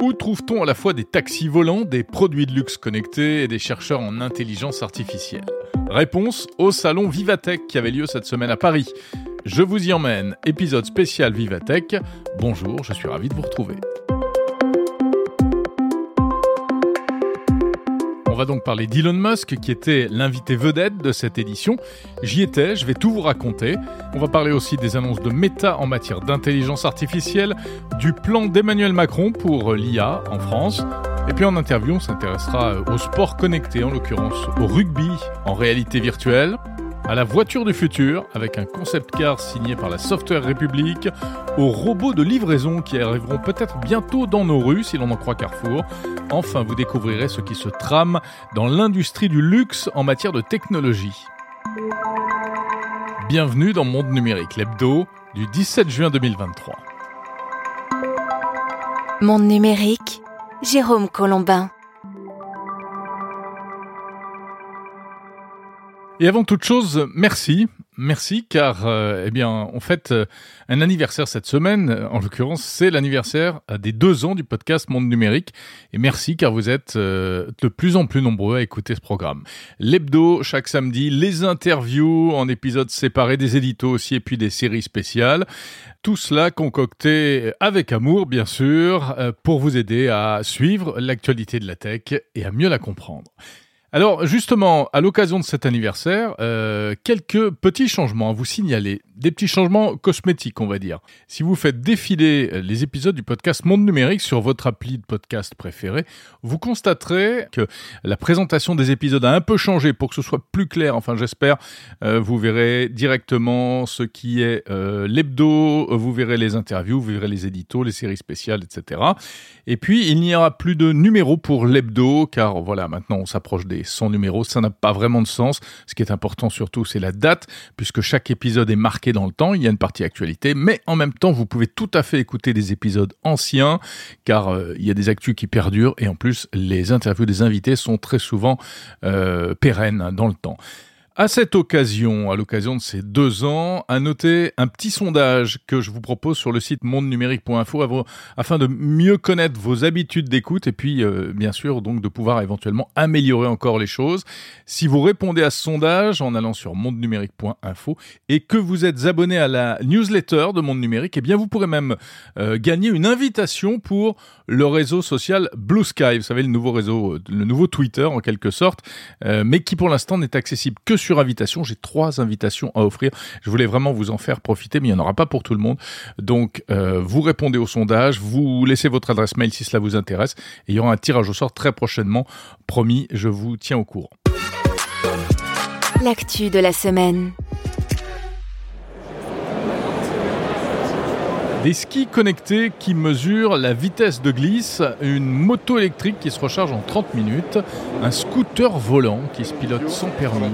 Où trouve-t-on à la fois des taxis volants, des produits de luxe connectés et des chercheurs en intelligence artificielle? Réponse au salon Vivatech qui avait lieu cette semaine à Paris. Je vous y emmène, épisode spécial Vivatech. Bonjour, je suis ravi de vous retrouver. Va donc parler d'Elon Musk, qui était l'invité vedette de cette édition. J'y étais, je vais tout vous raconter. On va parler aussi des annonces de Meta en matière d'intelligence artificielle, du plan d'Emmanuel Macron pour l'IA en France. Et puis en interview, on s'intéressera au sport connecté, en l'occurrence au rugby en réalité virtuelle à la voiture du futur, avec un concept car signé par la Software République, aux robots de livraison qui arriveront peut-être bientôt dans nos rues, si l'on en croit Carrefour. Enfin, vous découvrirez ce qui se trame dans l'industrie du luxe en matière de technologie. Bienvenue dans Monde Numérique, l'hebdo du 17 juin 2023. Monde Numérique, Jérôme Colombin. Et avant toute chose, merci. Merci car euh, eh bien on fête euh, un anniversaire cette semaine. En l'occurrence, c'est l'anniversaire euh, des deux ans du podcast Monde Numérique. Et merci car vous êtes de plus en plus nombreux à écouter ce programme. L'hebdo chaque samedi, les interviews en épisodes séparés, des éditos aussi et puis des séries spéciales. Tout cela concocté avec amour bien sûr pour vous aider à suivre l'actualité de la tech et à mieux la comprendre. Alors justement, à l'occasion de cet anniversaire, euh, quelques petits changements à vous signaler des petits changements cosmétiques, on va dire. Si vous faites défiler euh, les épisodes du podcast Monde Numérique sur votre appli de podcast préféré, vous constaterez que la présentation des épisodes a un peu changé pour que ce soit plus clair. Enfin, j'espère. Euh, vous verrez directement ce qui est l'hebdo, vous verrez les interviews, vous verrez les éditos, les séries spéciales, etc. Et puis, il n'y aura plus de numéros pour l'hebdo, car voilà, maintenant on s'approche des 100 numéros. Ça n'a pas vraiment de sens. Ce qui est important surtout, c'est la date, puisque chaque épisode est marqué dans le temps, il y a une partie actualité, mais en même temps, vous pouvez tout à fait écouter des épisodes anciens, car euh, il y a des actus qui perdurent, et en plus, les interviews des invités sont très souvent euh, pérennes dans le temps. À cette occasion, à l'occasion de ces deux ans, à noter un petit sondage que je vous propose sur le site mondenumérique.info afin de mieux connaître vos habitudes d'écoute et puis, euh, bien sûr, donc de pouvoir éventuellement améliorer encore les choses. Si vous répondez à ce sondage en allant sur mondenumérique.info et que vous êtes abonné à la newsletter de Monde Numérique, eh bien, vous pourrez même euh, gagner une invitation pour le réseau social Blue Sky. Vous savez, le nouveau réseau, le nouveau Twitter en quelque sorte, euh, mais qui pour l'instant n'est accessible que sur invitation. J'ai trois invitations à offrir. Je voulais vraiment vous en faire profiter, mais il n'y en aura pas pour tout le monde. Donc, euh, vous répondez au sondage, vous laissez votre adresse mail si cela vous intéresse, et il y aura un tirage au sort très prochainement. Promis, je vous tiens au courant. L'actu de la semaine. Des skis connectés qui mesurent la vitesse de glisse, une moto électrique qui se recharge en 30 minutes, un scooter volant qui se pilote sans permis,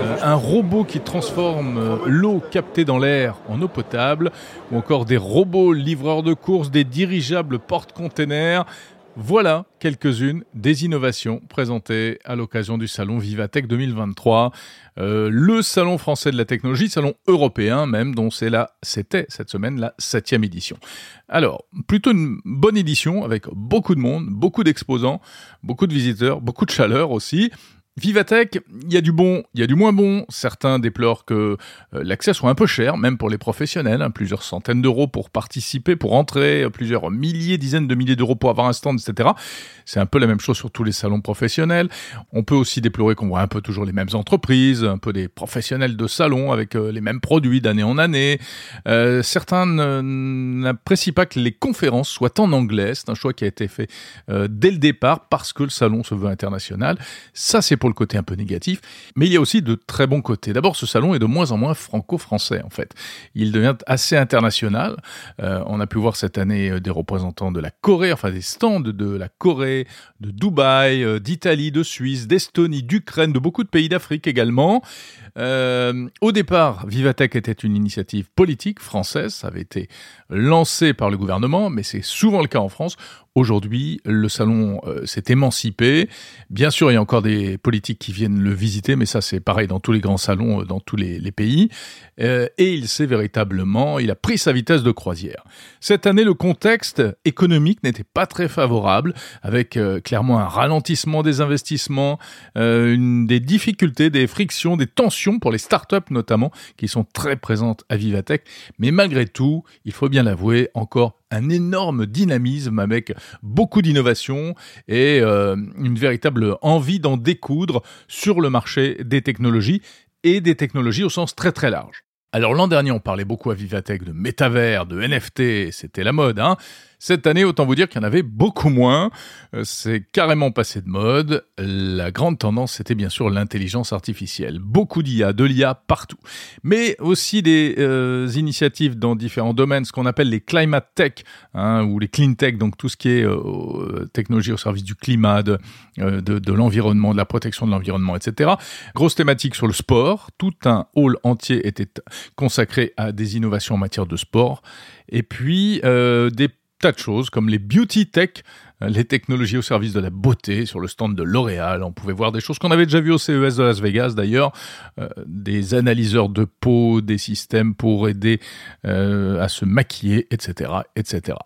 euh, un robot qui transforme euh, l'eau captée dans l'air en eau potable, ou encore des robots livreurs de courses, des dirigeables porte-containers, voilà quelques-unes des innovations présentées à l'occasion du salon Vivatech 2023, euh, le salon français de la technologie, salon européen même, dont c'est là, c'était cette semaine la septième édition. Alors, plutôt une bonne édition avec beaucoup de monde, beaucoup d'exposants, beaucoup de visiteurs, beaucoup de chaleur aussi. Vivatech, il y a du bon, il y a du moins bon. Certains déplorent que euh, l'accès soit un peu cher, même pour les professionnels, hein, plusieurs centaines d'euros pour participer, pour entrer, plusieurs milliers, dizaines de milliers d'euros pour avoir un stand, etc. C'est un peu la même chose sur tous les salons professionnels. On peut aussi déplorer qu'on voit un peu toujours les mêmes entreprises, un peu des professionnels de salon avec euh, les mêmes produits d'année en année. Euh, certains n'apprécient pas que les conférences soient en anglais. C'est un choix qui a été fait dès le départ parce que le salon se veut international. Ça, c'est pour le côté un peu négatif, mais il y a aussi de très bons côtés. D'abord, ce salon est de moins en moins franco-français, en fait. Il devient assez international. Euh, on a pu voir cette année euh, des représentants de la Corée, enfin des stands de la Corée, de Dubaï, euh, d'Italie, de Suisse, d'Estonie, d'Ukraine, de beaucoup de pays d'Afrique également. Au départ, Vivatech était une initiative politique française, ça avait été lancé par le gouvernement, mais c'est souvent le cas en France. Aujourd'hui, le salon euh, s'est émancipé. Bien sûr, il y a encore des politiques qui viennent le visiter, mais ça c'est pareil dans tous les grands salons, euh, dans tous les, pays. Euh, et il s'est véritablement, il a pris sa vitesse de croisière. Cette année, le contexte économique n'était pas très favorable, avec clairement un ralentissement des investissements, des difficultés, des frictions, des tensions pour les startups notamment, qui sont très présentes à Vivatech. Mais malgré tout, il faut bien l'avouer, encore un énorme dynamisme avec beaucoup d'innovation et euh, une véritable envie d'en découdre sur le marché des technologies et des technologies au sens très très large. Alors l'an dernier, on parlait beaucoup à Vivatech de métavers, de NFT, c'était la mode. Hein cette année, autant vous dire qu'il y en avait beaucoup moins. Euh, c'est carrément passé de mode. La grande tendance, c'était bien sûr l'intelligence artificielle. Beaucoup d'IA, de l'IA partout. Mais aussi des euh, initiatives dans différents domaines, ce qu'on appelle les climate tech, hein, ou les clean tech, donc tout ce qui est euh, technologie au service du climat, de, de, l'environnement, de la protection de l'environnement, etc. Grosse thématique sur le sport. Tout un hall entier était consacré à des innovations en matière de sport. Et puis, des tas de choses comme les beauty tech, euh, les technologies au service de la beauté sur le stand de L'Oréal. On pouvait voir des choses qu'on avait déjà vues au CES de Las Vegas d'ailleurs, euh, des analyseurs de peau, des systèmes pour aider euh, à se maquiller, etc., etc.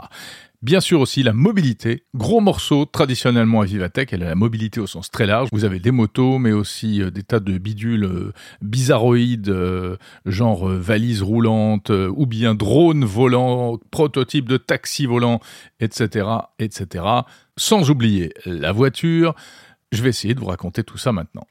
Bien sûr aussi la mobilité, gros morceau traditionnellement à Vivatech, elle a la mobilité au sens très large. Vous avez des motos, mais aussi euh, des tas de bidules euh, bizarroïdes, euh, genre valises roulantes, ou bien drones volants, prototypes de taxis volants, etc., etc. Sans oublier la voiture. Je vais essayer de vous raconter tout ça maintenant.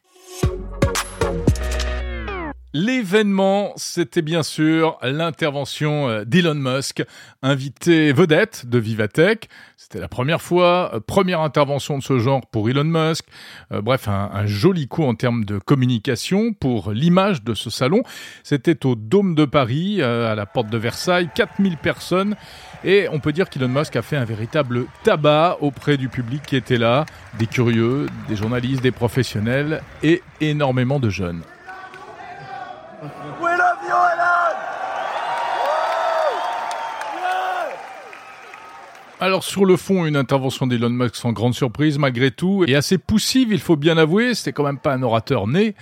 L'événement, c'était bien sûr l'intervention euh, d'Elon Musk, invité vedette de Vivatech. C'était la première fois, euh, première intervention de ce genre pour Elon Musk. Euh, bref, un, joli coup en termes de communication pour l'image de ce salon. C'était au Dôme de Paris, à la porte de Versailles, 4000 personnes. Et on peut dire qu'Elon Musk a fait un véritable tabac auprès du public qui était là, des curieux, des journalistes, des professionnels et énormément de jeunes. Alors sur le fond, une intervention d'Elon Musk sans grande surprise malgré tout, et assez poussive, il faut bien avouer, c'était quand même pas un orateur né.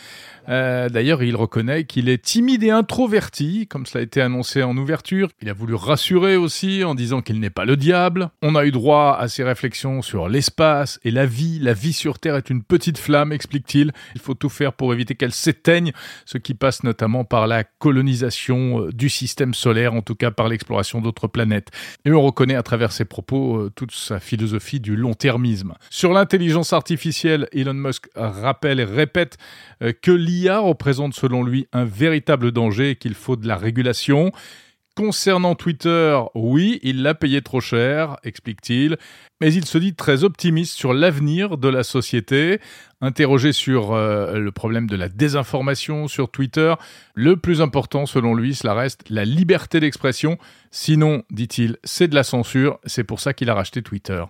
Euh, d'ailleurs, il reconnaît qu'il est timide et introverti, comme cela a été annoncé en ouverture. Il a voulu rassurer aussi en disant qu'il n'est pas le diable. On a eu droit à ses réflexions sur l'espace et la vie. La vie sur Terre est une petite flamme, explique-t-il. Il faut tout faire pour éviter qu'elle s'éteigne, ce qui passe notamment par la colonisation euh, du système solaire, en tout cas par l'exploration d'autres planètes. Et on reconnaît à travers ses propos euh, toute sa philosophie du long-termisme. Sur l'intelligence artificielle, Elon Musk rappelle et répète que l'IA l'IA représente selon lui un véritable danger et qu'il faut de la régulation. Concernant Twitter, oui, il l'a payé trop cher, explique-t-il, mais il se dit très optimiste sur l'avenir de la société. Interrogé sur euh, le problème de la désinformation sur Twitter, le plus important selon lui, cela reste la liberté d'expression. Sinon, dit-il, c'est de la censure, c'est pour ça qu'il a racheté Twitter.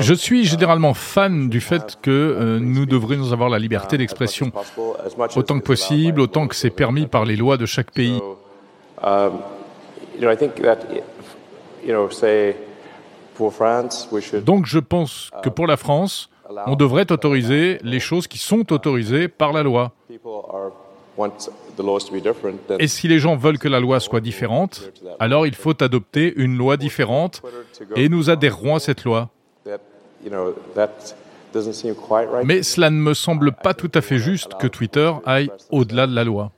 Je suis généralement fan du fait que euh, nous devrions avoir la liberté d'expression autant que possible, autant que c'est permis par les lois de chaque pays. Donc je pense que pour la France, on devrait autoriser les choses qui sont autorisées par la loi. Et si les gens veulent que la loi soit différente, alors il faut adopter une loi différente et nous adhérerons à cette loi. Mais cela ne me semble pas tout à fait juste que Twitter aille au-delà de la loi.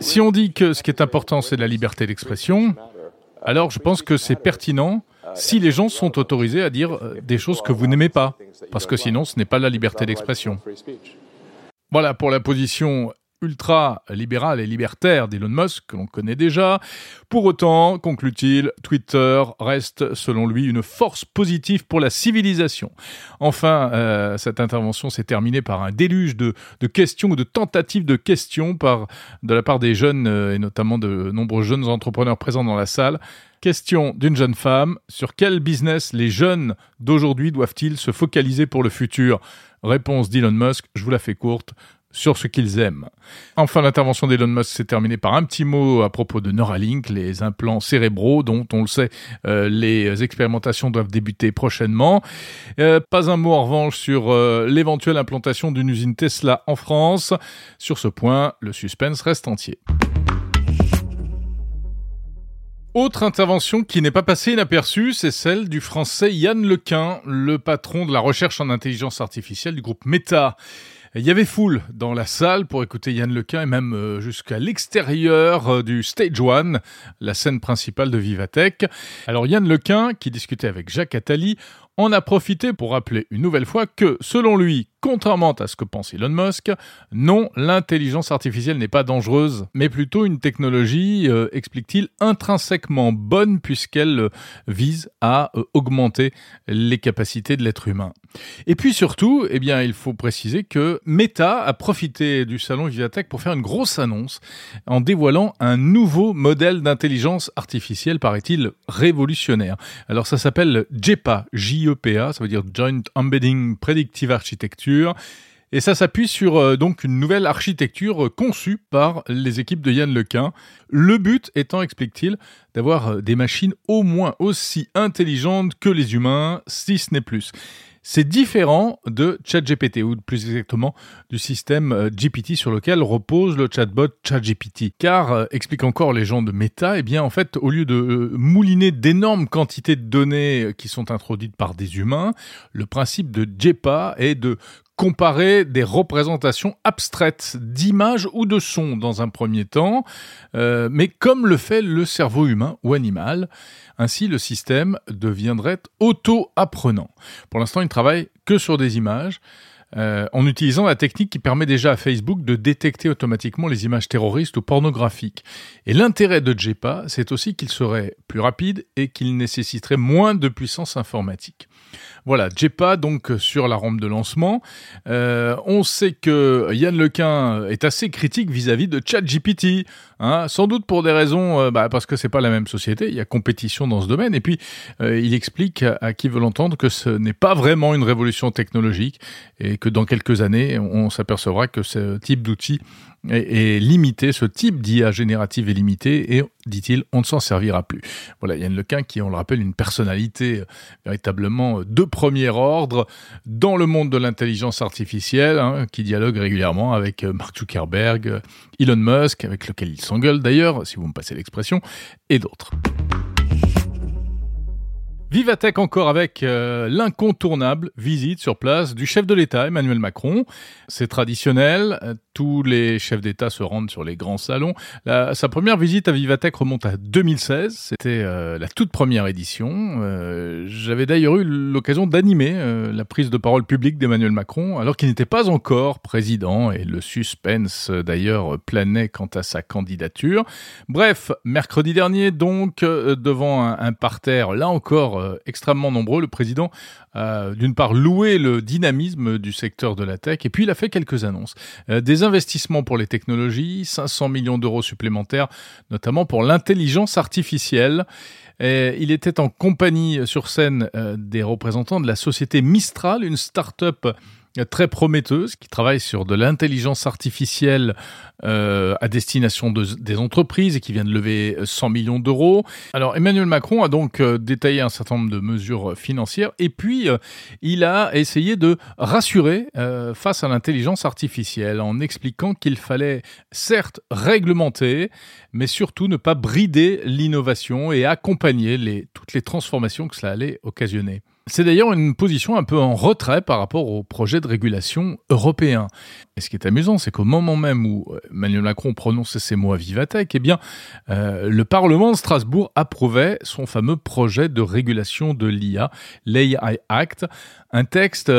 Si on dit que ce qui est important, c'est la liberté d'expression, alors je pense que c'est pertinent si les gens sont autorisés à dire euh, des choses que vous n'aimez pas, parce que sinon ce n'est pas la liberté d'expression. Voilà pour la position ultra-libéral et libertaire d'Elon Musk, que l'on connaît déjà. Pour autant, conclut-il, Twitter reste, selon lui, une force positive pour la civilisation. Enfin, euh, cette intervention s'est terminée par un déluge de, questions ou de tentatives de questions par, de la part des jeunes, euh, et notamment de nombreux jeunes entrepreneurs présents dans la salle. Question d'une jeune femme, sur quel business les jeunes d'aujourd'hui doivent-ils se focaliser pour le futur? Réponse d'Elon Musk, je vous la fais courte, sur ce qu'ils aiment. Enfin, l'intervention d'Elon Musk s'est terminée par un petit mot à propos de Neuralink, les implants cérébraux dont on le sait, euh, les expérimentations doivent débuter prochainement. Euh, pas un mot en revanche sur euh, l'éventuelle implantation d'une usine Tesla en France. Sur ce point, le suspense reste entier. Autre intervention qui n'est pas passée inaperçue, c'est celle du français Yann Lequin, le patron de la recherche en intelligence artificielle du groupe Meta. Il y avait foule dans la salle pour écouter Yann Lequin et même euh, jusqu'à l'extérieur euh, du Stage One, la scène principale de Vivatech. Alors Yann Lequin, qui discutait avec Jacques Attali, en a profité pour rappeler une nouvelle fois que, selon lui, contrairement à ce que pense Elon Musk, non, l'intelligence artificielle n'est pas dangereuse, mais plutôt une technologie, euh, explique-t-il, intrinsèquement bonne puisqu'elle euh, vise à euh, augmenter les capacités de l'être humain. Et puis surtout, eh bien, il faut préciser que Meta a profité du salon Vivatech pour faire une grosse annonce en dévoilant un nouveau modèle d'intelligence artificielle, paraît-il, révolutionnaire. Alors ça s'appelle JEPA, J-E-P-A, ça veut dire Joint Embedding Predictive Architecture. Et ça s'appuie sur euh, donc une nouvelle architecture conçue par les équipes de Yann Lequin. Le but étant, explique-t-il, d'avoir euh, des machines au moins aussi intelligentes que les humains, si ce n'est plus. C'est différent de ChatGPT, ou plus exactement du système euh, GPT sur lequel repose le chatbot ChatGPT. Car, euh, explique encore les gens de Meta, eh bien en fait, au lieu de euh, mouliner d'énormes quantités de données qui sont introduites par des humains, le principe de JEPA est de comparer des représentations abstraites d'images ou de sons dans un premier temps, euh, mais comme le fait le cerveau humain ou animal. Ainsi, le système deviendrait auto-apprenant. Pour l'instant, il travaille que sur des images. Euh, en utilisant la technique qui permet déjà à Facebook de détecter automatiquement les images terroristes ou pornographiques. Et l'intérêt de JEPA, c'est aussi qu'il serait plus rapide et qu'il nécessiterait moins de puissance informatique. Voilà, JEPA donc sur la rampe de lancement. Euh, on sait que Yann Lequin est assez critique vis-à-vis de ChatGPT, hein, sans doute pour des raisons, euh, bah, parce que c'est pas la même société, il y a compétition dans ce domaine, et puis il explique à qui veut l'entendre que ce n'est pas vraiment une révolution technologique et que dans quelques années, on s'apercevra que ce type d'outil est, limité, ce type d'IA générative est limité et, dit-il, on ne s'en servira plus. Voilà, Yann Lequin qui, on le rappelle, une personnalité euh, véritablement de premier ordre dans le monde de l'intelligence artificielle, hein, qui dialogue régulièrement avec euh, Mark Zuckerberg, Elon Musk, avec lequel il s'engueule d'ailleurs, si vous me passez l'expression, et d'autres. Vivatech encore avec euh, l'incontournable visite sur place du chef de l'État Emmanuel Macron. C'est traditionnel, euh, tous les chefs d'État se rendent sur les grands salons. sa première visite à Vivatech remonte à 2016, c'était euh, la toute première édition. J'avais d'ailleurs eu l'occasion d'animer la prise de parole publique d'Emmanuel Macron alors qu'il n'était pas encore président et le suspense d'ailleurs planait quant à sa candidature. Bref, mercredi dernier donc devant un, un parterre là encore euh, extrêmement nombreux. Le président a d'une part loué le dynamisme du secteur de la tech et puis il a fait quelques annonces. Euh, des investissements pour les technologies, 500 millions d'euros supplémentaires, notamment pour l'intelligence artificielle. il était en compagnie sur scène euh, des représentants de la société Mistral, une start-up très prometteuse qui travaille sur de l'intelligence artificielle euh, à destination de, des entreprises et qui vient de lever 100 millions d'euros. Alors Emmanuel Macron a donc euh, détaillé un certain nombre de mesures financières et puis euh, il a essayé de rassurer face à l'intelligence artificielle en expliquant qu'il fallait certes réglementer mais surtout ne pas brider l'innovation et accompagner toutes les transformations que cela allait occasionner. C'est d'ailleurs une position un peu en retrait par rapport au projet de régulation européen. Et ce qui est amusant, c'est qu'au moment même où Emmanuel Macron prononçait ces mots à Vivatech, eh bien, euh, le Parlement de Strasbourg approuvait son fameux projet de régulation de l'IA, l'AI Act, un texte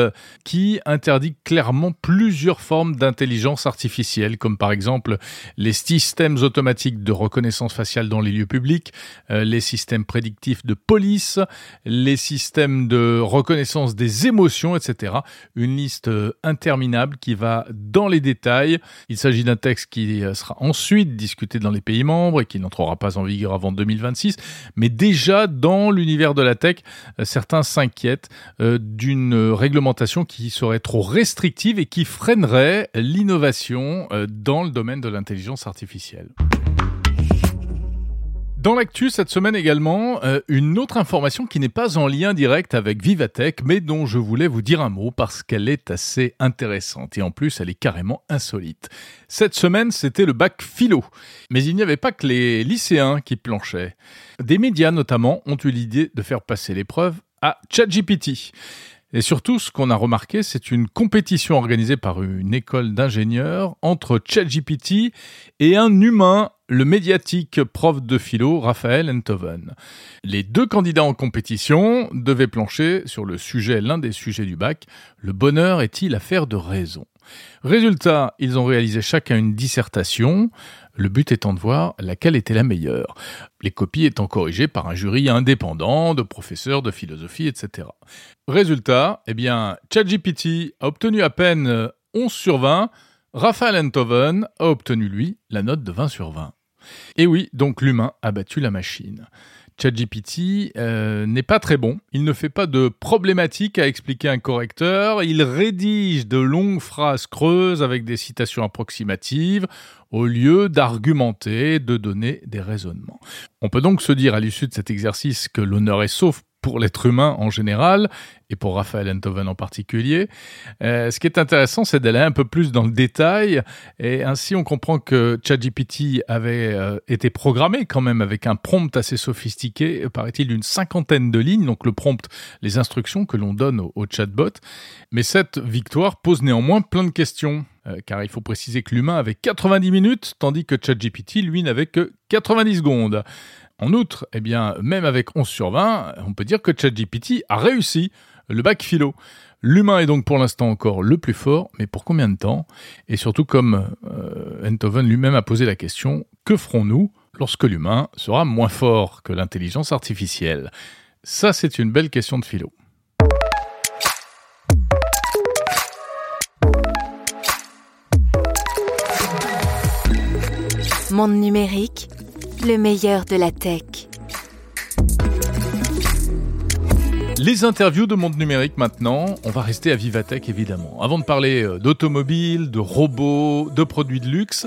qui interdit clairement plusieurs formes d'intelligence artificielle, comme par exemple les systèmes automatiques de reconnaissance faciale dans les lieux publics, euh, les systèmes prédictifs de police, les systèmes de reconnaissance des émotions, etc. Une liste euh, interminable qui va dans les détails. Il s'agit d'un texte qui euh, sera ensuite discuté dans les pays membres et qui n'entrera pas en vigueur avant 2026. Mais déjà dans l'univers de la tech, euh, certains s'inquiètent d'une réglementation qui serait trop restrictive et qui freinerait l'innovation dans le domaine de l'intelligence artificielle. Dans l'actu cette semaine également, euh, une autre information qui n'est pas en lien direct avec Vivatech, mais dont je voulais vous dire un mot parce qu'elle est assez intéressante et en plus elle est carrément insolite. Cette semaine, c'était le bac philo. Mais il n'y avait pas que les lycéens qui planchaient. Des médias notamment ont eu l'idée de faire passer l'épreuve à ChatGPT. Et surtout, ce qu'on a remarqué, c'est une compétition organisée par une école d'ingénieurs entre ChatGPT et un humain, le médiatique prof de philo Raphaël Enthoven. Les deux candidats en compétition devaient plancher sur le sujet, l'un des sujets du bac, le bonheur est-il affaire de raison? Résultat, ils ont réalisé chacun une dissertation, le but étant de voir laquelle était la meilleure, les copies étant corrigées par un jury indépendant de professeurs de philosophie, etc. Résultat, eh bien, ChatGPT a obtenu à peine 11 sur 20, Raphaël Enthoven a obtenu, lui, la note de 20 sur 20. Et oui, donc l'humain a battu la machine. ChatGPT euh, n'est pas très bon. Il ne fait pas de problématiques à expliquer un correcteur. Il rédige de longues phrases creuses avec des citations approximatives au lieu d'argumenter, de donner des raisonnements. On peut donc se dire à l'issue de cet exercice que l'honneur est sauf pour l'être humain en général et pour Raphaël Enthoven en particulier. Euh, ce qui est intéressant, c'est d'aller un peu plus dans le détail et ainsi on comprend que ChatGPT avait euh, été programmé quand même avec un prompt assez sophistiqué, paraît-il d'une cinquantaine de lignes, donc le prompt, les instructions que l'on donne au, chatbot. Mais cette victoire pose néanmoins plein de questions. Euh, car il faut préciser que l'humain avait 90 minutes, tandis que ChatGPT, lui, n'avait que 90 secondes. En outre, eh bien, même avec 11 sur 20, on peut dire que ChatGPT a réussi le bac philo. L'humain est donc pour l'instant encore le plus fort, mais pour combien de temps? Et surtout, comme euh, lui-même a posé la question, que ferons-nous lorsque l'humain sera moins fort que l'intelligence artificielle? Ça, c'est une belle question de philo. Monde numérique le meilleur de la tech. Les interviews de monde numérique maintenant, on va rester à Vivatech évidemment. Avant de parler euh, d'automobile, de robots, de produits de luxe,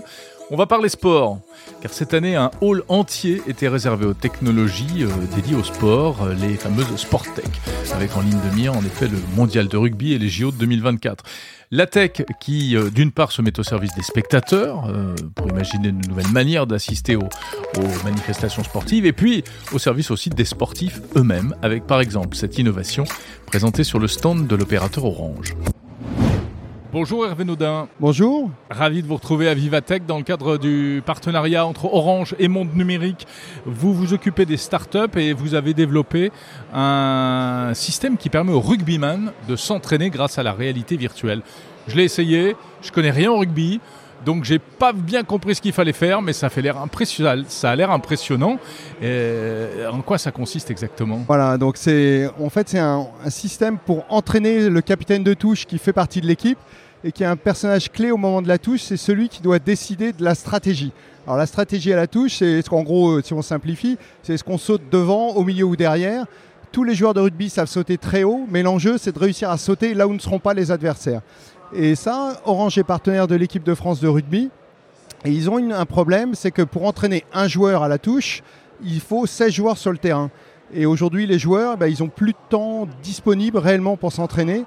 on va parler sport, car cette année, un hall entier était réservé aux technologies euh, dédiées au sport, euh, les fameuses Sport Tech, avec en ligne de mire en effet le mondial de rugby et les JO de 2024. La tech qui, euh, d'une part, se met au service des spectateurs, pour imaginer une nouvelle manière d'assister aux, aux, manifestations sportives, et puis au service aussi des sportifs eux-mêmes, avec par exemple cette innovation présentée sur le stand de l'opérateur Orange. Bonjour Hervé Naudin. Bonjour. Ravi de vous retrouver à Vivatech dans le cadre du partenariat entre Orange et Monde Numérique. Vous vous occupez des startups et vous avez développé un système qui permet aux rugbyman de s'entraîner grâce à la réalité virtuelle. Je l'ai essayé, je connais rien au rugby. Donc j'ai pas bien compris ce qu'il fallait faire, mais ça fait l'air impressionnant. A l'air impressionnant. en quoi ça consiste exactement? Voilà, donc c'est en fait c'est un, système pour entraîner le capitaine de touche qui fait partie de l'équipe et qui est un personnage clé au moment de la touche, c'est celui qui doit décider de la stratégie. Alors la stratégie à la touche, c'est ce gros, si on simplifie, c'est ce qu'on saute devant, au milieu ou derrière. Tous les joueurs de rugby savent sauter très haut, mais l'enjeu, c'est de réussir à sauter là où ne seront pas les adversaires. Et ça, Orange est partenaire de l'équipe de France de rugby. Et ils ont un problème, c'est que pour entraîner un joueur à la touche, il faut 16 joueurs sur le terrain. Et aujourd'hui, les joueurs, ben, ils n'ont plus de temps disponible réellement pour s'entraîner.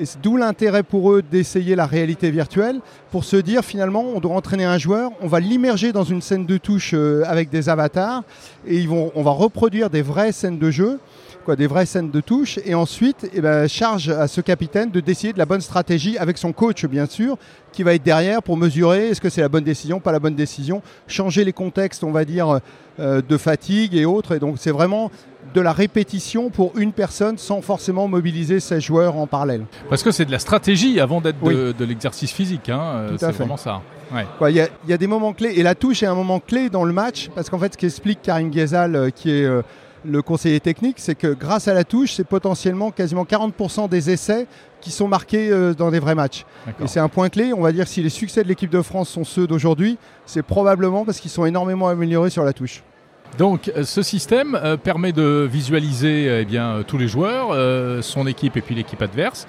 Et d'où l'intérêt pour eux d'essayer la réalité virtuelle pour se dire finalement on doit entraîner un joueur, on va l'immerger dans une scène de touche euh, avec des avatars et on va reproduire des vraies scènes de jeu Quoi, des vraies scènes de touche. Et ensuite, eh ben, charge à ce capitaine de décider de la bonne stratégie avec son coach, bien sûr, qui va être derrière pour mesurer est-ce que c'est la bonne décision, pas la bonne décision, changer les contextes, on va dire, euh, de fatigue et autres. Et donc, c'est vraiment de la répétition pour une personne sans forcément mobiliser ses joueurs en parallèle. Parce que c'est de la stratégie avant d'être de, l'exercice physique. Hein. Euh, c'est vraiment ça. Il y, a des moments clés. Et la touche est un moment clé dans le match. Parce qu'en fait, ce qu'explique Karim Ghezal, euh, qui est le conseiller technique, c'est que grâce à la touche, c'est potentiellement quasiment 40% des essais qui sont marqués euh, dans des vrais matchs. Et c'est un point clé. On va dire si les succès de l'équipe de France sont ceux d'aujourd'hui, c'est probablement parce qu'ils sont énormément améliorés sur la touche. Donc euh, ce système euh, permet de visualiser eh bien, tous les joueurs, son équipe et puis l'équipe adverse,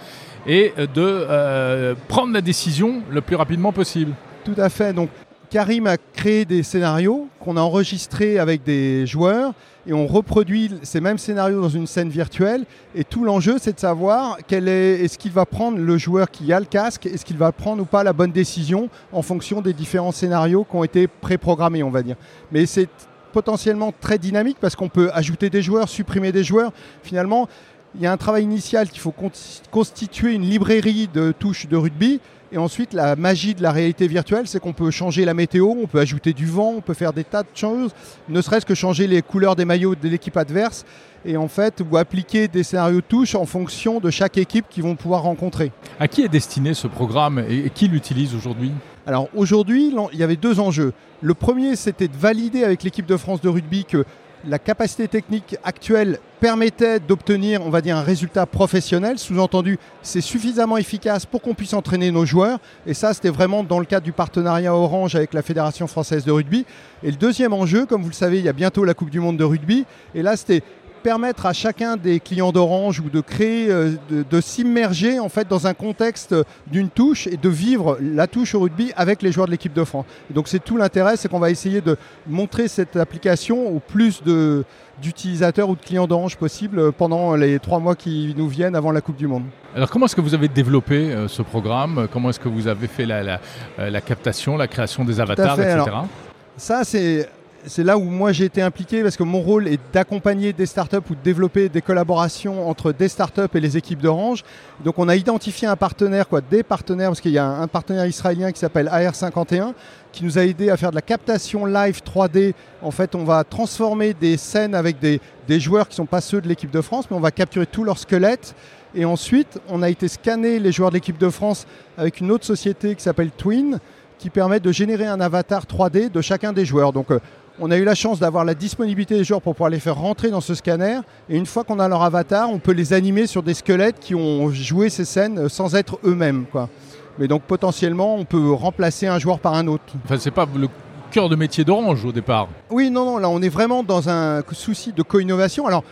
et de prendre la décision le plus rapidement possible. Tout à fait. Donc Karim a créé des scénarios qu'on a enregistrés avec des joueurs et on reproduit ces mêmes scénarios dans une scène virtuelle. Et tout l'enjeu, c'est de savoir quel est, est-ce qu'il va prendre le joueur qui a le casque, est-ce qu'il va prendre ou pas la bonne décision en fonction des différents scénarios qui ont été préprogrammés, on va dire. Mais c'est potentiellement très dynamique parce qu'on peut ajouter des joueurs, supprimer des joueurs. Finalement, il y a un travail initial qu'il faut constituer une librairie de touches de rugby et ensuite, la magie de la réalité virtuelle, c'est qu'on peut changer la météo, on peut ajouter du vent, on peut faire des tas de choses, ne serait-ce que changer les couleurs des maillots de l'équipe adverse et en fait, ou appliquer des scénarios de touche en fonction de chaque équipe qu'ils vont pouvoir rencontrer. À qui est destiné ce programme et qui l'utilise aujourd'hui? Alors aujourd'hui, il y avait deux enjeux. Le premier, c'était de valider avec l'équipe de France de rugby que la capacité technique actuelle permettait d'obtenir, on va dire, un résultat professionnel. Sous-entendu, c'est suffisamment efficace pour qu'on puisse entraîner nos joueurs. Et ça, c'était vraiment dans le cadre du partenariat Orange avec la Fédération française de rugby. Et le deuxième enjeu, comme vous le savez, il y a bientôt la Coupe du Monde de rugby. Et là, c'était permettre à chacun des clients d'Orange ou de créer, euh, de, s'immerger en fait dans un contexte d'une touche et de vivre la touche au rugby avec les joueurs de l'équipe de France. donc c'est tout l'intérêt, c'est qu'on va essayer de montrer cette application au plus d'utilisateurs ou de clients d'Orange possible pendant les trois mois qui nous viennent avant la Coupe du Monde. Alors comment est-ce que vous avez développé euh, ce programme? Comment est-ce que vous avez fait la, euh, captation, la création des avatars, etc. ça, c'est c'est là où moi j'ai été impliqué parce que mon rôle est d'accompagner des startups ou de développer des collaborations entre des startups et les équipes d'Orange. Donc on a identifié un partenaire, quoi, des partenaires, parce qu'il y a un partenaire israélien qui s'appelle AR51 qui nous a aidé à faire de la captation live 3D. En fait, on va transformer des scènes avec des, des joueurs qui ne sont pas ceux de l'équipe de France, mais on va capturer tout leur squelette. Et ensuite, on a été scanner les joueurs de l'équipe de France avec une autre société qui s'appelle Twin qui permet de générer un avatar 3D de chacun des joueurs. Donc euh, on a eu la chance d'avoir la disponibilité des joueurs pour pouvoir les faire rentrer dans ce scanner. Et une fois qu'on a leur avatar, on peut les animer sur des squelettes qui ont joué ces scènes sans être eux-mêmes. Mais donc potentiellement, on peut remplacer un joueur par un autre. Enfin, c'est pas le cœur de métier d'Orange au départ. Oui, non, non, là on est vraiment dans un souci de co-innovation. Alors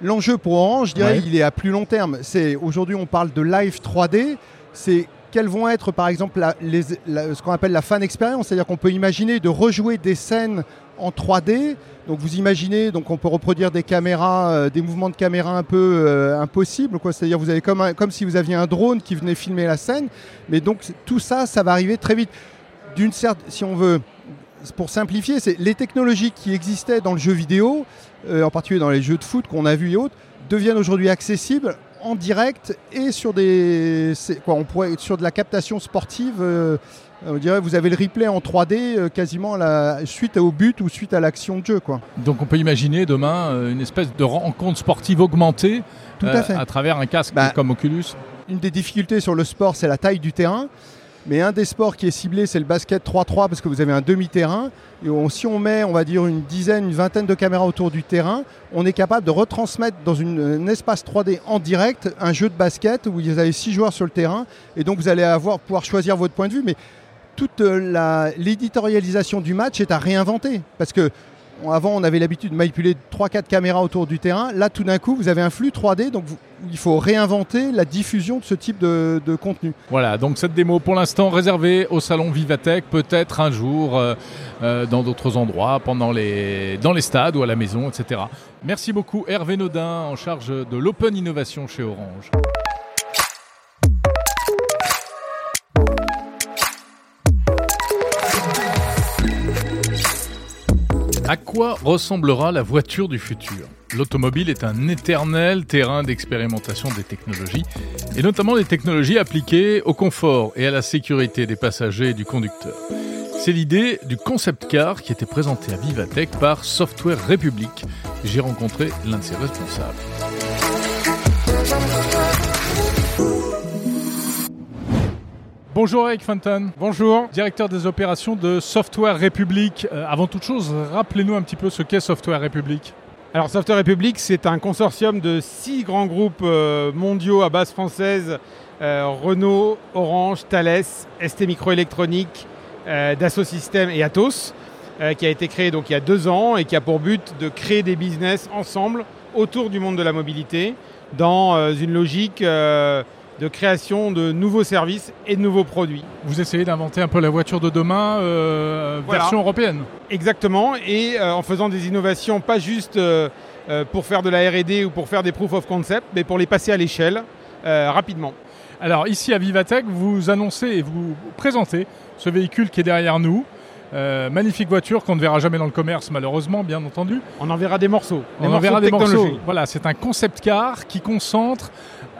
l'enjeu pour Orange, je dirais, il est à plus long terme. C'est aujourd'hui on parle de live 3D. C'est quelles vont être par exemple ce qu'on appelle la fan expérience, c'est-à-dire qu'on peut imaginer de rejouer des scènes en 3D. Donc vous imaginez, donc on peut reproduire des caméras, euh, des mouvements de caméra un peu euh, impossibles. C'est-à-dire vous avez comme, comme si vous aviez un drone qui venait filmer la scène. Mais donc tout ça, ça va arriver très vite. D'une certaine, si on veut, pour simplifier, c'est les technologies qui existaient dans le jeu vidéo, euh, en particulier dans les jeux de foot qu'on a vus et autres, deviennent aujourd'hui accessibles en direct et sur des quoi on pourrait sur de la captation sportive euh, on dirait vous avez le replay en 3D euh, quasiment la, suite au but ou suite à l'action de jeu. Quoi. Donc on peut imaginer demain euh, une espèce de rencontre sportive augmentée Tout à, fait. à travers un casque bah, comme Oculus Une des difficultés sur le sport, c'est la taille du terrain. Mais un des sports qui est ciblé, c'est le basket 3-3 parce que vous avez un demi-terrain. Et si on met, on va dire, une dizaine, une vingtaine de caméras autour du terrain, on est capable de retransmettre dans un espace 3D en direct un jeu de basket où vous avez six joueurs sur le terrain. Et donc vous allez avoir, pouvoir choisir votre point de vue. Mais toute euh, l'éditorialisation du match est à réinventer. Parce que avant, on avait l'habitude de manipuler 3-4 caméras autour du terrain. Là, tout d'un coup, vous avez un flux 3D, donc il faut réinventer la diffusion de ce type de, contenu. Voilà, donc cette démo pour l'instant réservée au salon Vivatech, peut-être un jour euh, euh, dans d'autres endroits, dans les stades ou à la maison, etc. Merci beaucoup Hervé Nodin, en charge de l'Open Innovation chez Orange. À quoi ressemblera la voiture du futur? L'automobile est un éternel terrain d'expérimentation des technologies, et notamment des technologies appliquées au confort et à la sécurité des passagers et du conducteur. C'est l'idée du concept car qui était présenté à Vivatech par Software République. J'ai rencontré l'un de ses responsables. Bonjour Eric Fontaine. Bonjour. Directeur des opérations de Software République. Euh, avant toute chose, rappelez-nous un petit peu ce qu'est Software République. Alors Software Republic, c'est un consortium de six grands groupes euh, mondiaux à base française euh, Renault, Orange, Thales, ST Microélectronique, Dassault Systèmes et Atos, qui a été créé donc il y a deux ans et qui a pour but de créer des business ensemble autour du monde de la mobilité dans une logique de création de nouveaux services et de nouveaux produits. Vous essayez d'inventer un peu la voiture de demain euh, version européenne Exactement, et euh, en faisant des innovations pas juste euh, pour faire de la RD ou pour faire des proof of concept, mais pour les passer à l'échelle rapidement. Alors ici à Vivatech, vous annoncez et vous présentez ce véhicule qui est derrière nous. magnifique voiture qu'on ne verra jamais dans le commerce malheureusement, bien entendu. On en verra des morceaux. On en verra des morceaux. Voilà, c'est un concept car qui concentre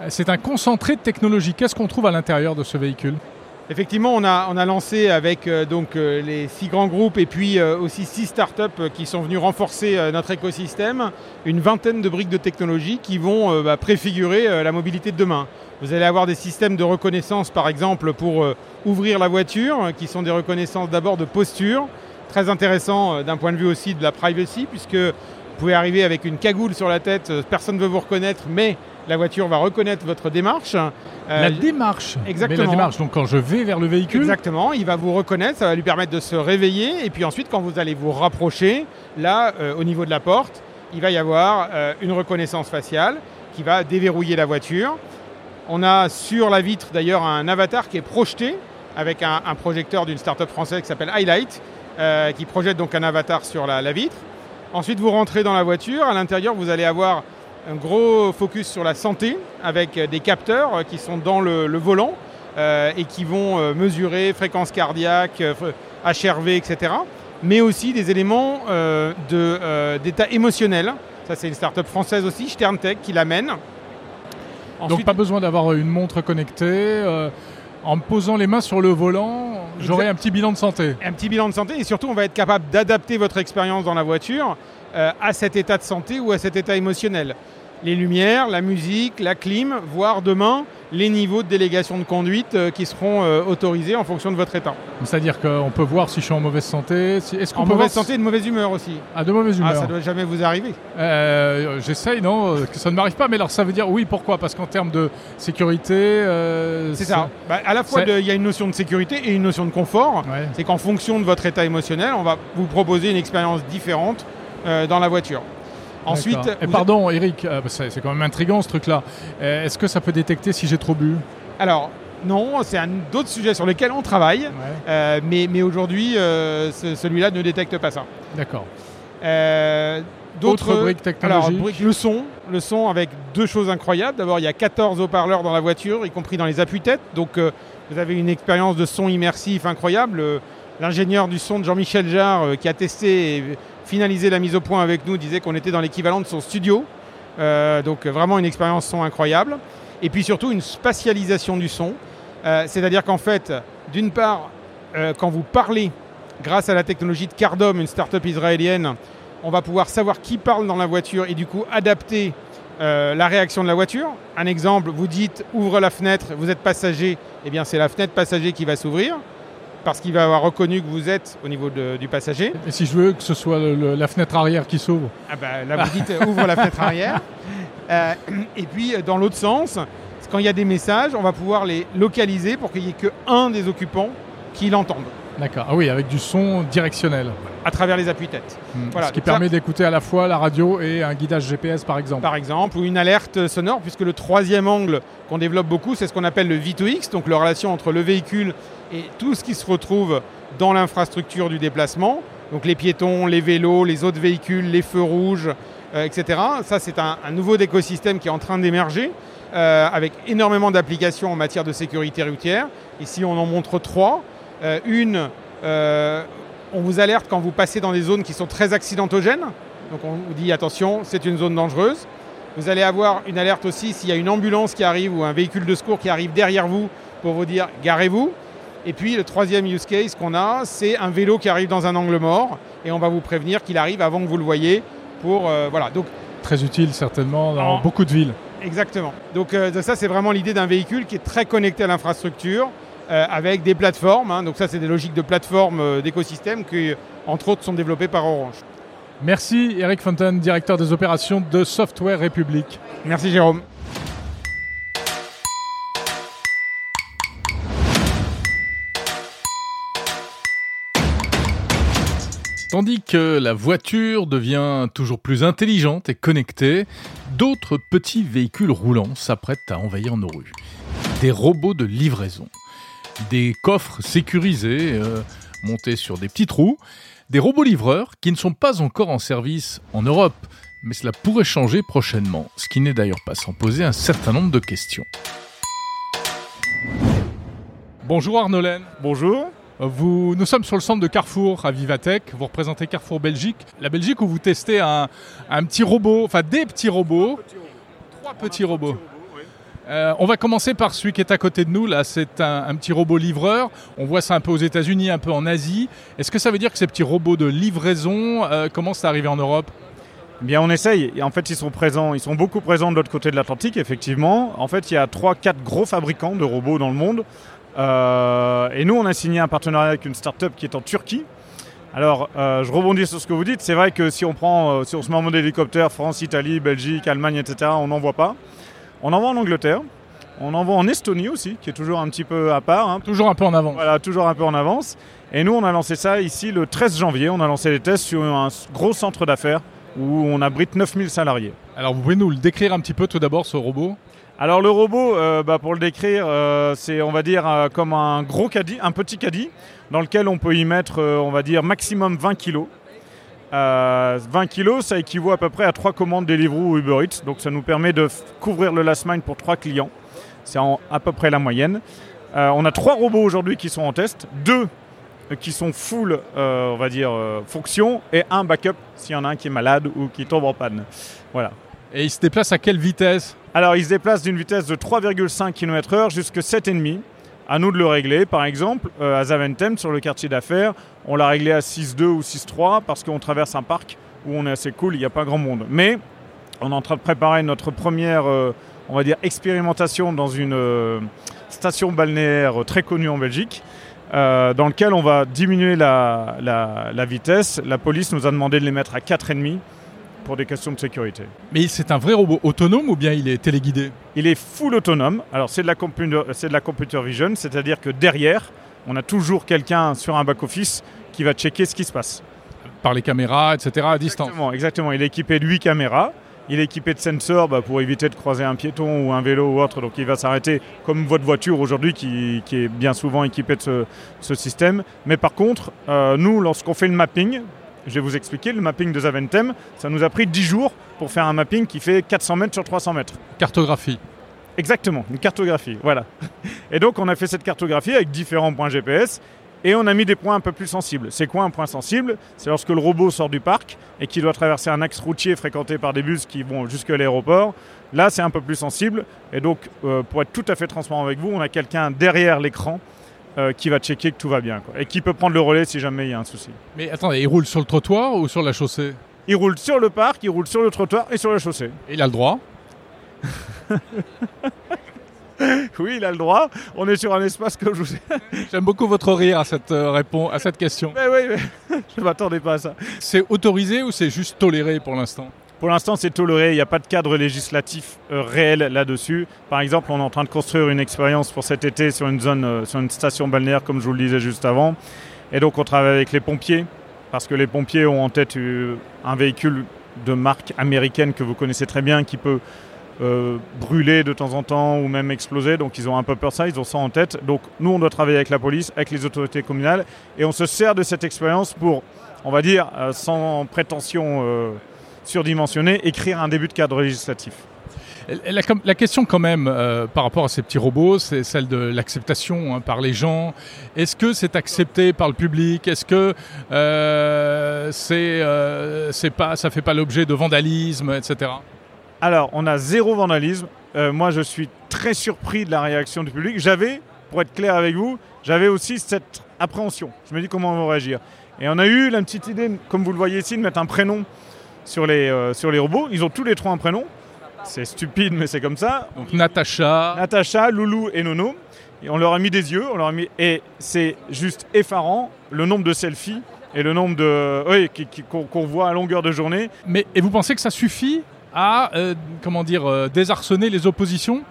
c'est un concentré de technologie. Qu'est-ce qu'on trouve à l'intérieur de ce véhicule Effectivement, on a, lancé avec euh, donc, euh, les six grands groupes et puis euh, aussi six startups qui sont venus renforcer notre écosystème, une vingtaine de briques de technologie qui vont bah, préfigurer la mobilité de demain. Vous allez avoir des systèmes de reconnaissance, par exemple, pour ouvrir la voiture, qui sont des reconnaissances d'abord de posture, très intéressant d'un point de vue aussi de la privacy, puisque vous pouvez arriver avec une cagoule sur la tête, personne ne veut vous reconnaître, mais la voiture va reconnaître votre démarche. Euh, la démarche Exactement. la démarche, donc quand je vais vers le véhicule Exactement, il va vous reconnaître, ça va lui permettre de se réveiller. Et puis ensuite, quand vous allez vous rapprocher, là, euh, au niveau de la porte, il va y avoir euh, une reconnaissance faciale qui va déverrouiller la voiture. On a sur la vitre d'ailleurs un avatar qui est projeté avec un, projecteur d'une start-up française qui s'appelle Highlight, qui projette donc un avatar sur la vitre. Ensuite, vous rentrez dans la voiture. À l'intérieur, vous allez avoir un gros focus sur la santé avec des capteurs qui sont dans le, volant euh, et qui vont euh, mesurer fréquence cardiaque, HRV, euh, etc. Mais aussi des éléments d'état émotionnel. Ça, c'est une start-up française aussi, SternTech, qui l'amène. Donc, pas besoin d'avoir une montre connectée. en me posant les mains sur le volant, j'aurai un petit bilan de santé. Un petit bilan de santé et surtout, on va être capable d'adapter votre expérience dans la voiture à cet état de santé ou à cet état émotionnel les lumières, la musique, la clim, voire demain les niveaux de délégation de conduite euh, qui seront euh, autorisés en fonction de votre état. C'est-à-dire qu'on peut voir si je suis en mauvaise santé Est-ce En mauvaise santé et de mauvaise humeur aussi. Ah, de mauvaise humeur. Ah, ça doit jamais vous arriver. Euh, j'essaye, non, que ça ne m'arrive pas. Mais alors ça veut dire oui, pourquoi? Parce qu'en termes de sécurité... c'est ça. Bah, à la fois, il y a une notion de sécurité et une notion de confort. C'est qu'en fonction de votre état émotionnel, on va vous proposer une expérience différente dans la voiture. Ensuite, pardon, Eric, euh, c'est quand même intriguant ce truc-là. Euh, est-ce que ça peut détecter si j'ai trop bu? Alors, non, c'est un d'autres sujets sur lesquels on travaille, euh, mais, mais aujourd'hui, celui-là ne détecte pas ça. D'accord. D'autres briques technologiques alors, Le son, le son avec deux choses incroyables. D'abord, il y a 14 haut-parleurs dans la voiture, y compris dans les appuis-têtes. Donc, vous avez une expérience de son immersif incroyable. L'ingénieur du son de Jean-Michel Jarre, qui a testé finaliser la mise au point avec nous, disait qu'on était dans l'équivalent de son studio. Euh, donc vraiment une expérience son incroyable. Et puis surtout une spatialisation du son. Euh, c'est-à-dire qu'en fait, d'une part, euh, quand vous parlez, grâce à la technologie de Cardom, une start-up israélienne, on va pouvoir savoir qui parle dans la voiture et du coup adapter la réaction de la voiture. Un exemple, vous dites ouvre la fenêtre, vous êtes passager, et eh bien c'est la fenêtre passager qui va s'ouvrir parce qu'il va avoir reconnu que vous êtes au niveau du passager. Et si je veux que ce soit la fenêtre arrière qui s'ouvre ah bah, Là, vous dites ouvre la fenêtre arrière. Euh, et puis, dans l'autre sens, quand il y a des messages, on va pouvoir les localiser pour qu'il n'y ait qu'un des occupants qui l'entende. D'accord. Ah oui, avec du son directionnel. À travers les appuis-têtes. Hmm. Voilà. Ce qui permet d'écouter à la fois la radio et un guidage GPS, par exemple. Par exemple, ou une alerte sonore, puisque le troisième angle qu'on développe beaucoup, c'est ce qu'on appelle le V2X, donc la relation entre le véhicule et tout ce qui se retrouve dans l'infrastructure du déplacement, donc les piétons, les vélos, les autres véhicules, les feux rouges, euh, etc. Ça, c'est un, nouveau écosystème qui est en train d'émerger, euh, avec énormément d'applications en matière de sécurité routière. Ici, on en montre trois. Euh, une, on vous alerte quand vous passez dans des zones qui sont très accidentogènes. Donc on vous dit attention, c'est une zone dangereuse. Vous allez avoir une alerte aussi s'il y a une ambulance qui arrive ou un véhicule de secours qui arrive derrière vous pour vous dire garez-vous. Et puis le troisième use case qu'on a, c'est un vélo qui arrive dans un angle mort et on va vous prévenir qu'il arrive avant que vous le voyez. Pour, euh, voilà. Donc, Très utile certainement dans beaucoup de villes. Exactement. Donc euh, ça c'est vraiment l'idée d'un véhicule qui est très connecté à l'infrastructure euh, avec des plateformes. Hein. Donc ça c'est des logiques de plateformes d'écosystème qui entre autres sont développées par Orange. Merci Eric Fontaine, directeur des opérations de Software République. Merci Jérôme. Tandis que la voiture devient toujours plus intelligente et connectée, d'autres petits véhicules roulants s'apprêtent à envahir nos rues. Des robots de livraison, des coffres sécurisés euh, montés sur des petits trous, des robots livreurs qui ne sont pas encore en service en Europe, mais cela pourrait changer prochainement, ce qui n'est d'ailleurs pas sans poser un certain nombre de questions. Bonjour Arnolen. Bonjour. Vous, nous sommes sur le centre de Carrefour à Vivatech. Vous représentez Carrefour Belgique. La Belgique où vous testez un, un petit robot, enfin des petits robots. Trois petits robots. Euh, on va commencer par celui qui est à côté de nous. C'est un, petit robot livreur. On voit ça un peu aux États-Unis, un peu en Asie. Est-ce que ça veut dire que ces petits robots de livraison euh, commencent à arriver en Europe? Eh Bien, on essaye. En fait, ils sont présents. Ils sont beaucoup présents de l'autre côté de l'Atlantique, effectivement. En fait, il y a trois, quatre gros fabricants de robots dans le monde. Euh, et nous, on a signé un partenariat avec une start-up qui est en Turquie. Alors, je rebondis sur ce que vous dites. C'est vrai que si on prend, si on se met en mode hélicoptère, France, Italie, Belgique, Allemagne, etc., on n'en voit pas. On en voit en Angleterre. On en voit en Estonie aussi, qui est toujours un petit peu à part. hein. Toujours un peu en avant. Voilà, toujours un peu en avance. Et nous, on a lancé ça ici le 13 janvier. On a lancé les tests sur un gros centre d'affaires où on abrite 9000 salariés. Alors, vous pouvez nous le décrire un petit peu tout d'abord, ce robot? Alors le robot, euh, bah, pour le décrire, euh, c'est on va dire euh, comme un gros caddie, un petit caddie, dans lequel on peut y mettre, on va dire, maximum 20 kilos. Euh, 20 kilos, ça équivaut à peu près à trois commandes Deliveroo ou Uber Eats, donc ça nous permet de couvrir le last mile pour trois clients. C'est à peu près la moyenne. Euh, on a trois robots aujourd'hui qui sont en test, deux euh, qui sont full, euh, on va dire, fonction, et un backup s'il y en a un qui est malade ou qui tombe en panne. Voilà. Et il se déplace à quelle vitesse? Alors, il se déplace d'une vitesse de 3,5 km/h jusqu'à 7,5 À nous de le régler. Par exemple, euh, à Zaventem, sur le quartier d'affaires, on l'a réglé à 6,2 ou 6,3 parce qu'on traverse un parc où on est assez cool, il n'y a pas grand monde. Mais on est en train de préparer notre première, euh, on va dire, expérimentation dans une euh, station balnéaire très connue en Belgique. dans lequel on va diminuer la vitesse. La police nous a demandé de les mettre à 4,5 pour des questions de sécurité. Mais c'est un vrai robot autonome ou bien il est téléguidé? Il est full autonome. Alors c'est de la computer, c'est de la computer vision, c'est-à-dire que derrière, on a toujours quelqu'un sur un back-office qui va checker ce qui se passe. Par les caméras, etc. à distance. Exactement, exactement. Il est équipé de 8 caméras. Il est équipé de sensors bah, pour éviter de croiser un piéton ou un vélo ou autre. Donc il va s'arrêter comme votre voiture aujourd'hui qui, qui est bien souvent équipée de ce, ce système. Mais par contre, euh, nous, lorsqu'on fait le mapping, je vais vous expliquer, le mapping de Zaventem, ça nous a pris 10 jours pour faire un mapping qui fait 400 mètres sur 300 mètres. Cartographie. Exactement, une cartographie, voilà. Et donc on a fait cette cartographie avec différents points GPS et on a mis des points un peu plus sensibles. C'est quoi un point sensible? C'est lorsque le robot sort du parc et qu'il doit traverser un axe routier fréquenté par des bus qui vont jusqu'à l'aéroport. Là, c'est un peu plus sensible. Et donc, euh, pour être tout à fait transparent avec vous, on a quelqu'un derrière l'écran euh, qui va checker que tout va bien quoi, et qui peut prendre le relais si jamais il y a un souci. Mais attendez, il roule sur le trottoir ou sur la chaussée? Il roule sur le parc, il roule sur le trottoir et sur la chaussée. Il a le droit? Oui, il a le droit. On est sur un espace comme je vous ai. J'aime beaucoup votre rire à cette, euh, réponse, à cette question. Mais oui, mais je ne m'attendais pas à ça. C'est autorisé ou c'est juste toléré pour l'instant? Pour l'instant, c'est toléré. Il n'y a pas de cadre législatif euh, réel là-dessus. Par exemple, on est en train de construire une expérience pour cet été sur une zone, euh, sur une station balnéaire, comme je vous le disais juste avant. Et donc, on travaille avec les pompiers, parce que les pompiers ont en tête euh, un véhicule de marque américaine que vous connaissez très bien, qui peut brûler de temps en temps ou même exploser. Donc, ils ont un peu peur de ça, ils ont ça en tête. Donc, nous, on doit travailler avec la police, avec les autorités communales, et on se sert de cette expérience pour, on va dire, sans prétention surdimensionnée, écrire un début de cadre législatif. La, la question quand même euh, par rapport à ces petits robots, c'est celle de l'acceptation hein, par les gens. Est-ce que c'est accepté par le public? Est-ce que euh, c'est, euh, c'est pas, ça fait pas l'objet de vandalisme, etc. Alors, on a zéro vandalisme. Euh, moi, je suis très surpris de la réaction du public. J'avais, pour être clair avec vous, j'avais aussi cette appréhension. Je me dis comment on va réagir? Et on a eu la petite idée, comme vous le voyez ici, de mettre un prénom sur les, euh, sur les robots. Ils ont tous les trois un prénom. C'est stupide, mais c'est comme ça. Donc Natacha, Natacha, Loulou et Nono. Et on leur a mis des yeux, on leur a mis... et c'est juste effarant le nombre de selfies et le nombre de oui, qu'on voit à longueur de journée. Mais et vous pensez que ça suffit à euh, comment dire euh, désarçonner les oppositions?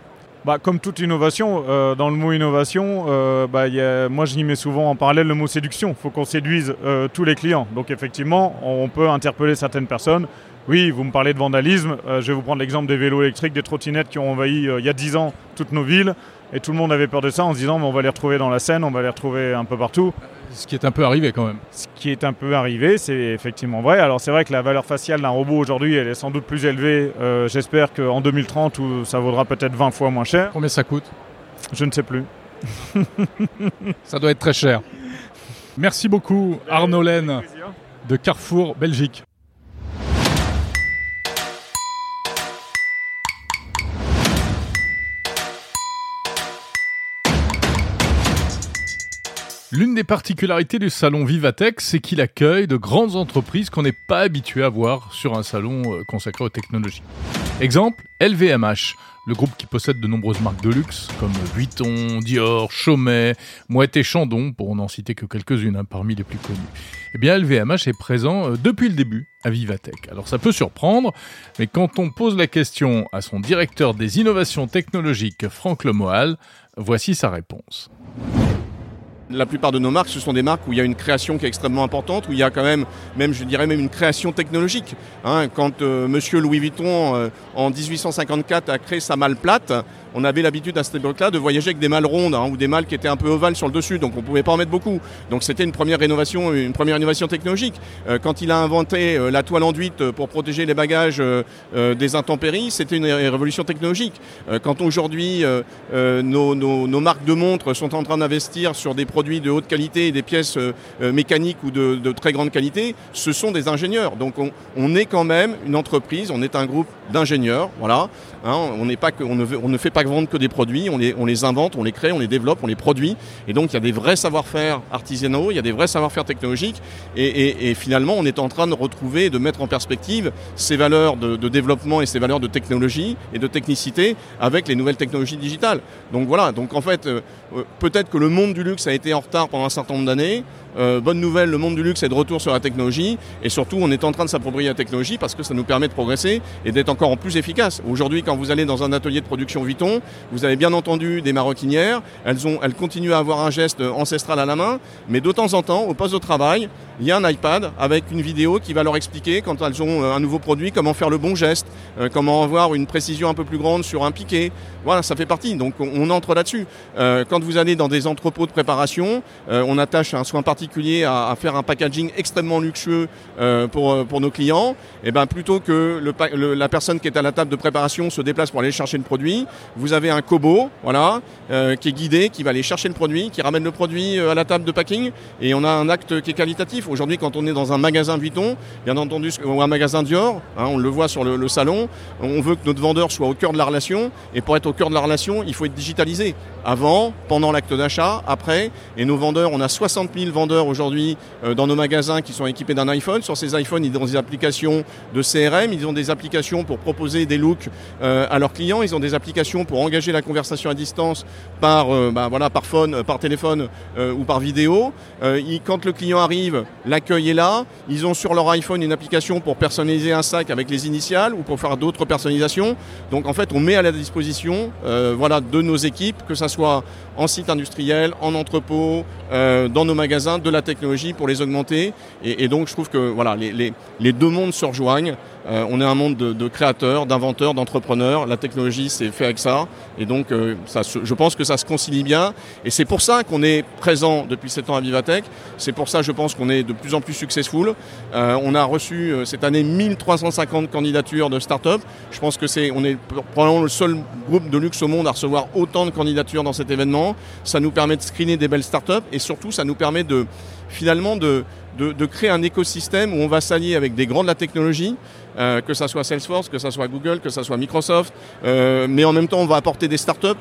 Bah, comme toute innovation, euh, dans le mot innovation, bah, y a, moi je y mets souvent en parallèle le mot séduction. Il faut qu'on séduise tous les clients. Donc effectivement, on peut interpeller certaines personnes. Oui, vous me parlez de vandalisme. je vais vous prendre l'exemple des vélos électriques, des trottinettes qui ont envahi il y a 10 ans toutes nos villes. Et tout le monde avait peur de ça en se disant mais on va les retrouver dans la Seine, on va les retrouver un peu partout. Ce qui est un peu arrivé quand même. Ce qui est un peu arrivé, c'est effectivement vrai. Alors c'est vrai que la valeur faciale d'un robot aujourd'hui, elle est sans doute plus élevée. Euh, j'espère qu'en 2030, ça vaudra peut-être 20 fois moins cher. Combien ça coûte? Je ne sais plus. ça doit être très cher. Merci beaucoup Arnaud Laine de Carrefour Belgique. L'une des particularités du salon Vivatech, c'est qu'il accueille de grandes entreprises qu'on n'est pas habitué à voir sur un salon euh, consacré aux technologies. Exemple, LVMH, le groupe qui possède de nombreuses marques de luxe comme Vuitton, Dior, Chaumet, Moët et Chandon, pour n'en citer que quelques-unes hein, parmi les plus connues. Eh bien, LVMH est présent euh, depuis le début à Vivatech. Alors ça peut surprendre, mais quand on pose la question à son directeur des innovations technologiques, Franck Lemoal, voici sa réponse. La plupart de nos marques, ce sont des marques où il y a une création qui est extrêmement importante, où il y a quand même, même je dirais même une création technologique. Hein. quand euh, Monsieur Louis Vuitton, euh, en 1854, a créé sa malle plate, on avait l'habitude à cette époque-là de voyager avec des malles rondes hein, ou des malles qui étaient un peu ovales sur le dessus, donc on ne pouvait pas en mettre beaucoup. Donc c'était une première rénovation, une première innovation technologique. Euh, quand il a inventé euh, la toile enduite pour protéger les bagages des intempéries, c'était une révolution technologique. quand aujourd'hui nos, marques de montres sont en train d'investir sur des produits de haute qualité et des pièces mécaniques ou de, très grande qualité, ce sont des ingénieurs. Donc on, est quand même une entreprise, on est un groupe d'ingénieurs, voilà. Hein, on, pas que, ne fait pas vendre que des produits, on les, invente, on les crée, on les développe, on les produit. Et donc il y a des vrais savoir-faire artisanaux, il y a des vrais savoir-faire technologiques. Et, finalement, on est en train de retrouver, de mettre en perspective ces valeurs de, développement et ces valeurs de technologie et de technicité avec les nouvelles technologies digitales. Donc voilà, donc en fait, euh, euh, peut-être que le monde du luxe a été en retard pendant un certain nombre d'années. Euh, bonne nouvelle, le monde du luxe est de retour sur la technologie et surtout on est en train de s'approprier la technologie parce que ça nous permet de progresser et d'être encore en plus efficace. Aujourd'hui, quand vous allez dans un atelier de production Vuitton, vous avez bien entendu des maroquinières, elles, ont, elles continuent à avoir un geste ancestral à la main, mais de temps en temps, au poste de travail, il y a un iPad avec une vidéo qui va leur expliquer quand elles ont euh, un nouveau produit comment faire le bon geste, euh, comment avoir une précision un peu plus grande sur un piqué. Voilà, ça fait partie. Donc on, entre là-dessus. quand vous allez dans des entrepôts de préparation, on attache un soin particulier à, faire un packaging extrêmement luxueux euh, pour, euh, pour nos clients, et eh ben plutôt que le, la personne qui est à la table de préparation se déplace pour aller chercher le produit, vous avez un cobo, voilà, euh, qui est guidé, qui va aller chercher le produit, qui ramène le produit à la table de packing, et on a un acte qui est qualitatif. Aujourd'hui, quand on est dans un magasin Vuitton, bien entendu, ou un magasin Dior, hein, on le voit sur le, le salon, on veut que notre vendeur soit au cœur de la relation, et pour être au cœur de la relation, il faut être digitalisé. Avant, pendant l'acte d'achat, après, et nos vendeurs, on a 60 000 vendeurs aujourd'hui euh, dans nos magasins qui sont équipés d'un iPhone. Sur ces iPhones, ils ont des applications de CRM, ils ont des applications pour proposer des looks euh, à leurs clients, ils ont des applications pour engager la conversation à distance par, euh, bah, voilà, par phone, par téléphone ou par vidéo. quand le client arrive, l'accueil est là. Ils ont sur leur iPhone une application pour personnaliser un sac avec les initiales ou pour faire d'autres personnalisations. Donc en fait, on met à la disposition voilà, de nos équipes, que ce soit en site industriel, en entrepôt, dans nos magasins, de la technologie pour les augmenter. Et, donc je trouve que voilà, les, les, deux mondes se rejoignent. Euh, on est un monde de, créateurs, d'inventeurs, d'entrepreneurs. La technologie, c'est fait avec ça. Et donc euh, ça, je pense que ça se concilie bien. Et c'est pour ça qu'on est présent depuis 7 ans à Vivatech. C'est pour ça, je pense, qu'on est de plus en plus successful. Euh, on a reçu cette année 1350 candidatures de start-up. Je pense que c'est, on est probablement le seul groupe de luxe au monde à recevoir autant de candidatures dans cet événement. Ça nous permet de screener des belles start-up et surtout, ça nous permet de finalement de, de, créer un écosystème où on va s'allier avec des grands de la technologie, euh, que ce soit Salesforce, que ce soit Google, que ce soit Microsoft, euh, mais en même temps on va apporter des startups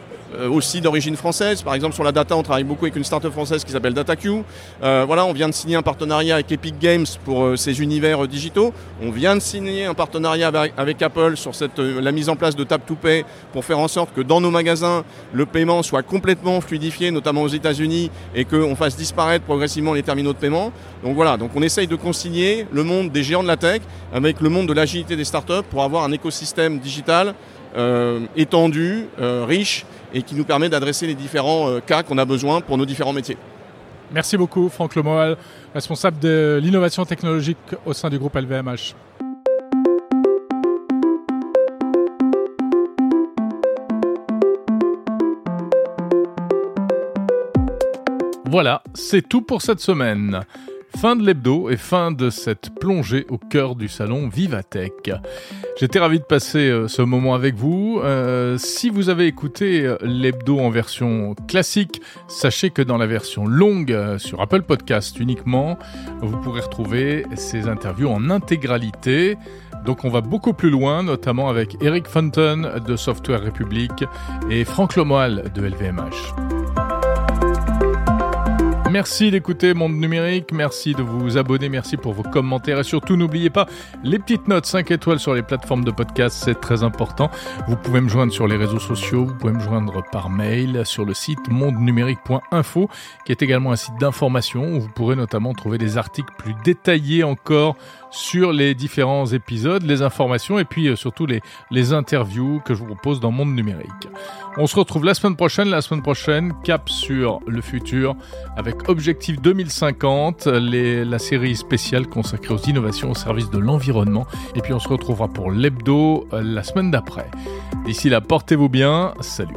aussi d'origine française. Par exemple, sur la data, on travaille beaucoup avec une startup française qui s'appelle DataQ. Euh, voilà, on vient de signer un partenariat avec Epic Games pour euh, ces univers digitaux. On vient de signer un partenariat avec, Apple sur la mise en place de Tap to Pay pour faire en sorte que dans nos magasins, le paiement soit complètement fluidifié, notamment aux États-Unis, et qu'on fasse disparaître progressivement les terminaux de paiement. Donc voilà, donc on essaye de concilier le monde des géants de la tech avec le monde de l'agilité des startups pour avoir un écosystème digital étendu, riche et qui nous permet d'adresser les différents euh, cas qu'on a besoin pour nos différents métiers. Merci beaucoup Franck Lemoal, responsable de l'innovation technologique au sein du groupe LVMH. Voilà, c'est tout pour cette semaine. Fin de l'hebdo et fin de cette plongée au cœur du salon Vivatech. J'étais ravi de passer euh, ce moment avec vous. Euh, si vous avez écouté euh, l'hebdo en version classique, sachez que dans la version longue sur Apple Podcast uniquement, vous pourrez retrouver ces interviews en intégralité. Donc on va beaucoup plus loin, notamment avec Eric Fenton de Software Republic et Franck Lomoal de LVMH. Merci d'écouter Monde Numérique, merci de vous abonner, merci pour vos commentaires et surtout n'oubliez pas les petites notes 5 étoiles sur les plateformes de podcast, c'est très important. Vous pouvez me joindre sur les réseaux sociaux, vous pouvez me joindre par mail sur le site mondenumérique.info qui est également un site d'information où vous pourrez notamment trouver des articles plus détaillés encore sur les différents épisodes, les informations et puis euh, surtout les, les interviews que je vous propose dans Monde Numérique. On se retrouve la semaine prochaine, la semaine prochaine, cap sur le futur avec Objectif 2050, les, la série spéciale consacrée aux innovations au service de l'environnement. Et puis on se retrouvera pour l'hebdo euh, la semaine d'après. D'ici là, portez-vous bien, salut